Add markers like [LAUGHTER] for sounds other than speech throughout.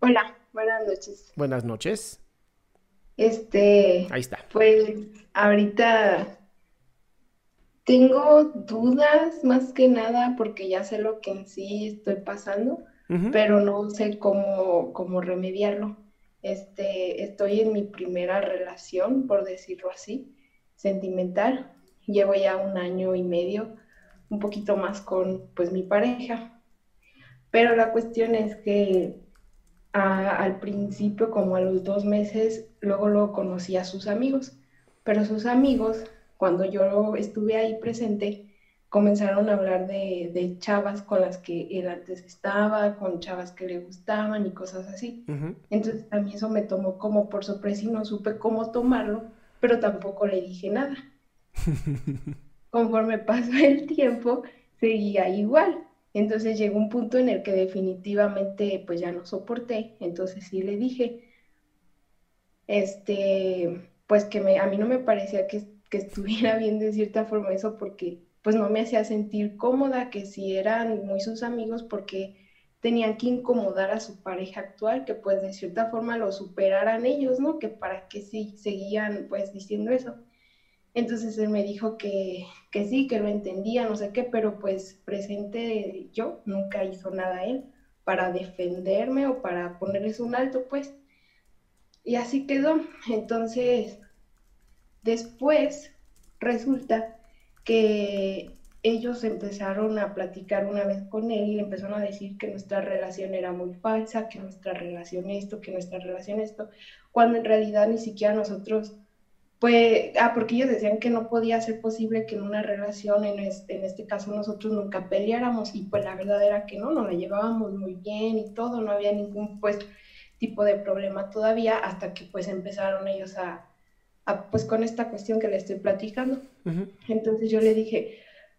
Hola, buenas noches. Buenas noches. Este, Ahí está. pues ahorita tengo dudas más que nada porque ya sé lo que en sí estoy pasando, pero no sé cómo, cómo remediarlo. Este, estoy en mi primera relación, por decirlo así, sentimental. Llevo ya un año y medio, un poquito más con pues mi pareja. Pero la cuestión es que a- al principio, como a los dos meses, luego luego conocí a sus amigos, pero sus amigos, cuando yo estuve ahí presente, comenzaron a hablar de, de chavas con las que él antes estaba, con chavas que le gustaban y cosas así. Ujú. Entonces a mí eso me tomó como por sorpresa y no supe cómo tomarlo, pero tampoco le dije nada. [LAUGHS] Conforme pasó el tiempo, seguía igual. Entonces llegó un punto en el que definitivamente pues ya no soporté. Entonces sí le dije, este, pues que me, a mí no me parecía que, que estuviera [LAUGHS] bien de cierta forma eso porque pues no me hacía sentir cómoda, que si eran muy sus amigos porque tenían que incomodar a su pareja actual, que pues de cierta forma lo superaran ellos, ¿no? Que para qué sí seguían pues diciendo eso. Entonces él me dijo que, que sí, que lo entendía, no sé qué, pero pues presente yo nunca hizo nada él para defenderme o para ponerles un alto, pues. Y así quedó. Entonces, después resulta que ellos empezaron a platicar una vez con él y le empezaron a decir que nuestra relación era muy falsa, que nuestra relación esto, que nuestra relación esto, cuando en realidad ni siquiera nosotros pues, ah, porque ellos decían que no podía ser posible que en una relación, en este, en este caso nosotros nunca peleáramos, y pues la verdad era que no, nos la llevábamos muy bien y todo, no había ningún pues tipo de problema todavía, hasta que pues empezaron ellos a, a pues con esta cuestión que le estoy platicando. Ujú. Entonces yo le dije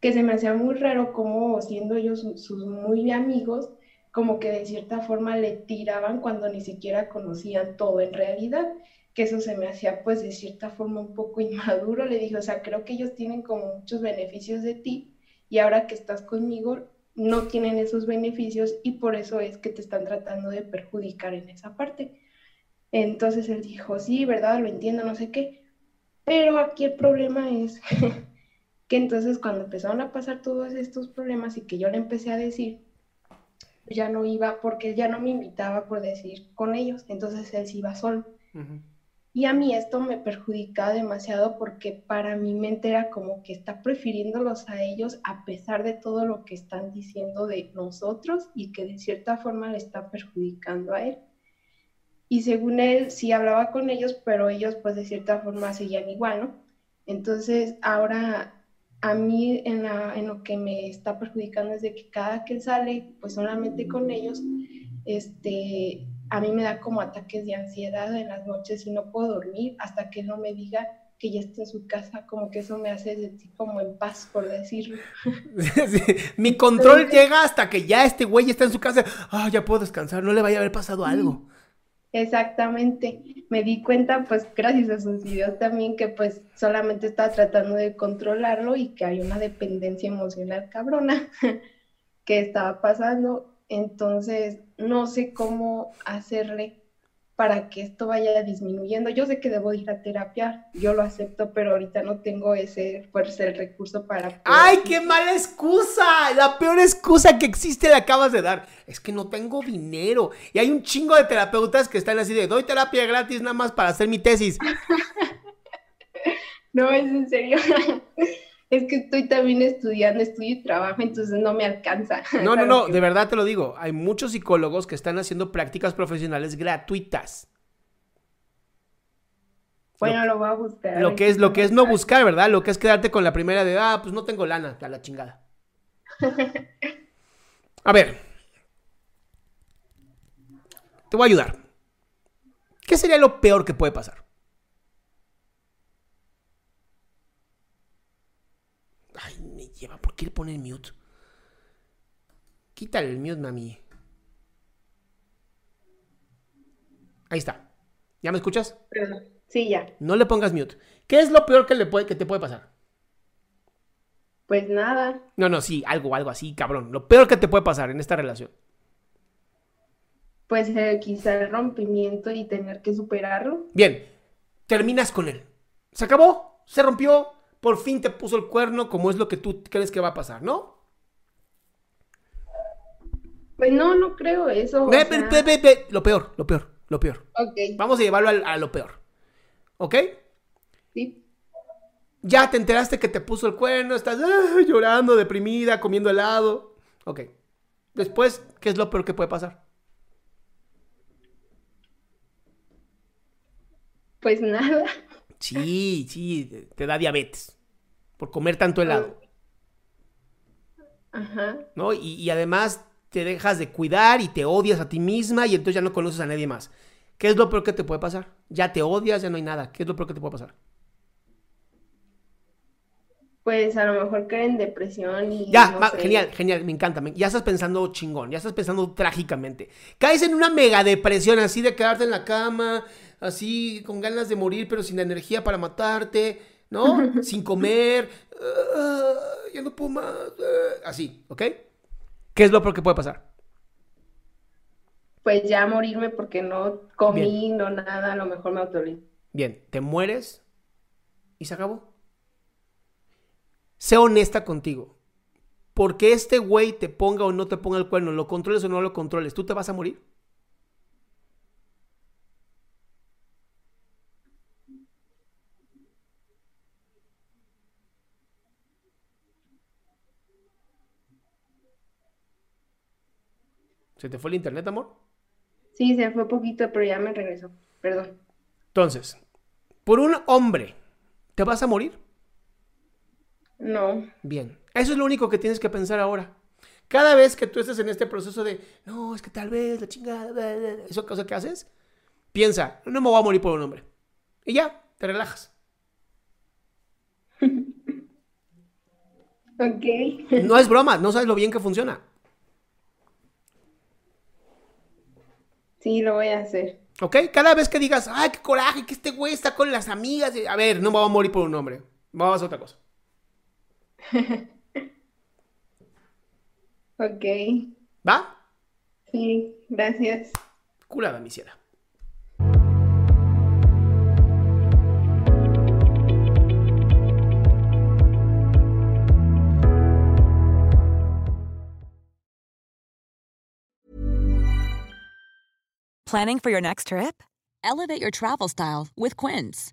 que se me hacía muy raro como siendo ellos sus muy amigos, como que de cierta forma le tiraban cuando ni siquiera conocían todo en realidad que eso se me hacía pues de cierta forma un poco inmaduro, le dije, o sea, creo que ellos tienen como muchos beneficios de ti y ahora que estás conmigo no tienen esos beneficios y por eso es que te están tratando de perjudicar en esa parte. Entonces él dijo, sí, verdad, lo entiendo, no sé qué, pero aquí el problema es [LAUGHS] que entonces cuando empezaron a pasar todos estos problemas y que yo le empecé a decir, ya no iba, porque ya no me invitaba por decir con ellos, entonces él sí iba solo. Ujú. Y a mí esto me perjudicaba demasiado porque para mi mente era como que está prefiriéndolos a ellos a pesar de todo lo que están diciendo de nosotros y que de cierta forma le está perjudicando a él. Y según él sí hablaba con ellos, pero ellos pues de cierta forma seguían igual, ¿no? Entonces ahora a mí en, en lo que me está perjudicando es de que cada que sale pues solamente con ellos, este, a mí me da como ataques de ansiedad en las noches y no puedo dormir hasta que no me diga que ya está en su casa, como que eso me hace sentir como en paz, por decirlo. [LAUGHS] Mi control llega hasta que ya este güey está en su casa. Ah, ya puedo descansar, no le vaya a haber pasado algo. Exactamente. Me di cuenta, pues, gracias a sus videos también, que pues solamente estaba tratando de controlarlo y que hay una dependencia emocional cabrona [LAUGHS] que estaba pasando. Entonces, no sé cómo hacerle para que esto vaya disminuyendo. Yo sé que debo ir a terapia, yo lo acepto, pero ahorita no tengo ese fuerza, el recurso para... ¡Ay, qué mala excusa! La peor excusa que existe la acabas de dar. Es que no tengo dinero. Y hay un chingo de terapeutas que están así de, doy terapia gratis nada más para hacer mi tesis. [LAUGHS] no, es en serio. [LAUGHS] es que estoy también estudiando, estudio y trabajo, entonces no me alcanza. [LAUGHS] No, no, no, de verdad te lo digo. Hay muchos psicólogos que están haciendo prácticas profesionales gratuitas. Bueno, lo, voy a buscar. Lo que es, lo que es no buscar, ¿verdad? Lo que es quedarte con la primera de, ah, pues no tengo lana, a la chingada. [LAUGHS] A ver. Te voy a ayudar. ¿Qué sería lo peor que puede pasar? Lleva? ¿Por qué le pone el mute? Quítale el mute, mami. Ahí está. ¿Ya me escuchas? Sí, ya. No le pongas mute. ¿Qué es lo peor que, le puede, que te puede pasar? Pues nada. No, no, sí, algo, algo así, cabrón. Lo peor que te puede pasar en esta relación. Pues eh, quizá el rompimiento y tener que superarlo. Bien, terminas con él. Se acabó, se rompió, por fin te puso el cuerno como es lo que tú crees que va a pasar, ¿no? Pues no, no creo eso. Ve, ve, ve, lo peor, lo peor, lo peor. Ok. Vamos a llevarlo a, lo peor. ¿Ok? Sí. Ya te enteraste que te puso el cuerno, estás ah, llorando, deprimida, comiendo helado. Ok. Después, ¿qué es lo peor que puede pasar? Pues nada. Sí, sí, te da diabetes por comer tanto helado. Ajá. ¿No? Y, además te dejas de cuidar y te odias a ti misma y entonces ya no conoces a nadie más. ¿Qué es lo peor que te puede pasar? Ya te odias, ya no hay nada. ¿Qué es lo peor que te puede pasar? Pues a lo mejor caer en depresión y. Ya, genial, genial, me encanta. ya estás pensando chingón, ya estás pensando trágicamente. Caes en una mega depresión así de quedarte en la cama, así con ganas de morir, pero sin energía para matarte, ¿no? [LAUGHS] sin comer, ah, ya no puedo más, ah, así, ¿ok? ¿Qué es lo peor que puede pasar? Pues ya morirme porque no comí, no nada, a lo mejor me autorizo. Bien, te mueres y se acabó. Sé honesta contigo. Porque este güey te ponga o no te ponga el cuerno, lo controles o no lo controles, ¿tú te vas a morir? ¿Se te fue el internet, amor? Sí, se fue poquito, pero ya me regresó. Perdón. Entonces, por un hombre, ¿te vas a morir? No. Bien. Eso es lo único que tienes que pensar ahora. Cada vez que tú estés en este proceso de, no, es que tal vez la chingada, eso cosa que haces, piensa, no me voy a morir por un hombre. Y ya, te relajas. [LAUGHS] ok. No es broma, no sabes lo bien que funciona. Sí, lo voy a hacer. ¿Ok? Cada vez que digas, ay, qué coraje, que este güey está con las amigas. A ver, no me voy a morir por un hombre. Vamos a hacer otra cosa. [LAUGHS] ok. ¿Va? Sí, gracias. Curada, mi ciela. Planning for your next trip? Elevate your travel style with Quince.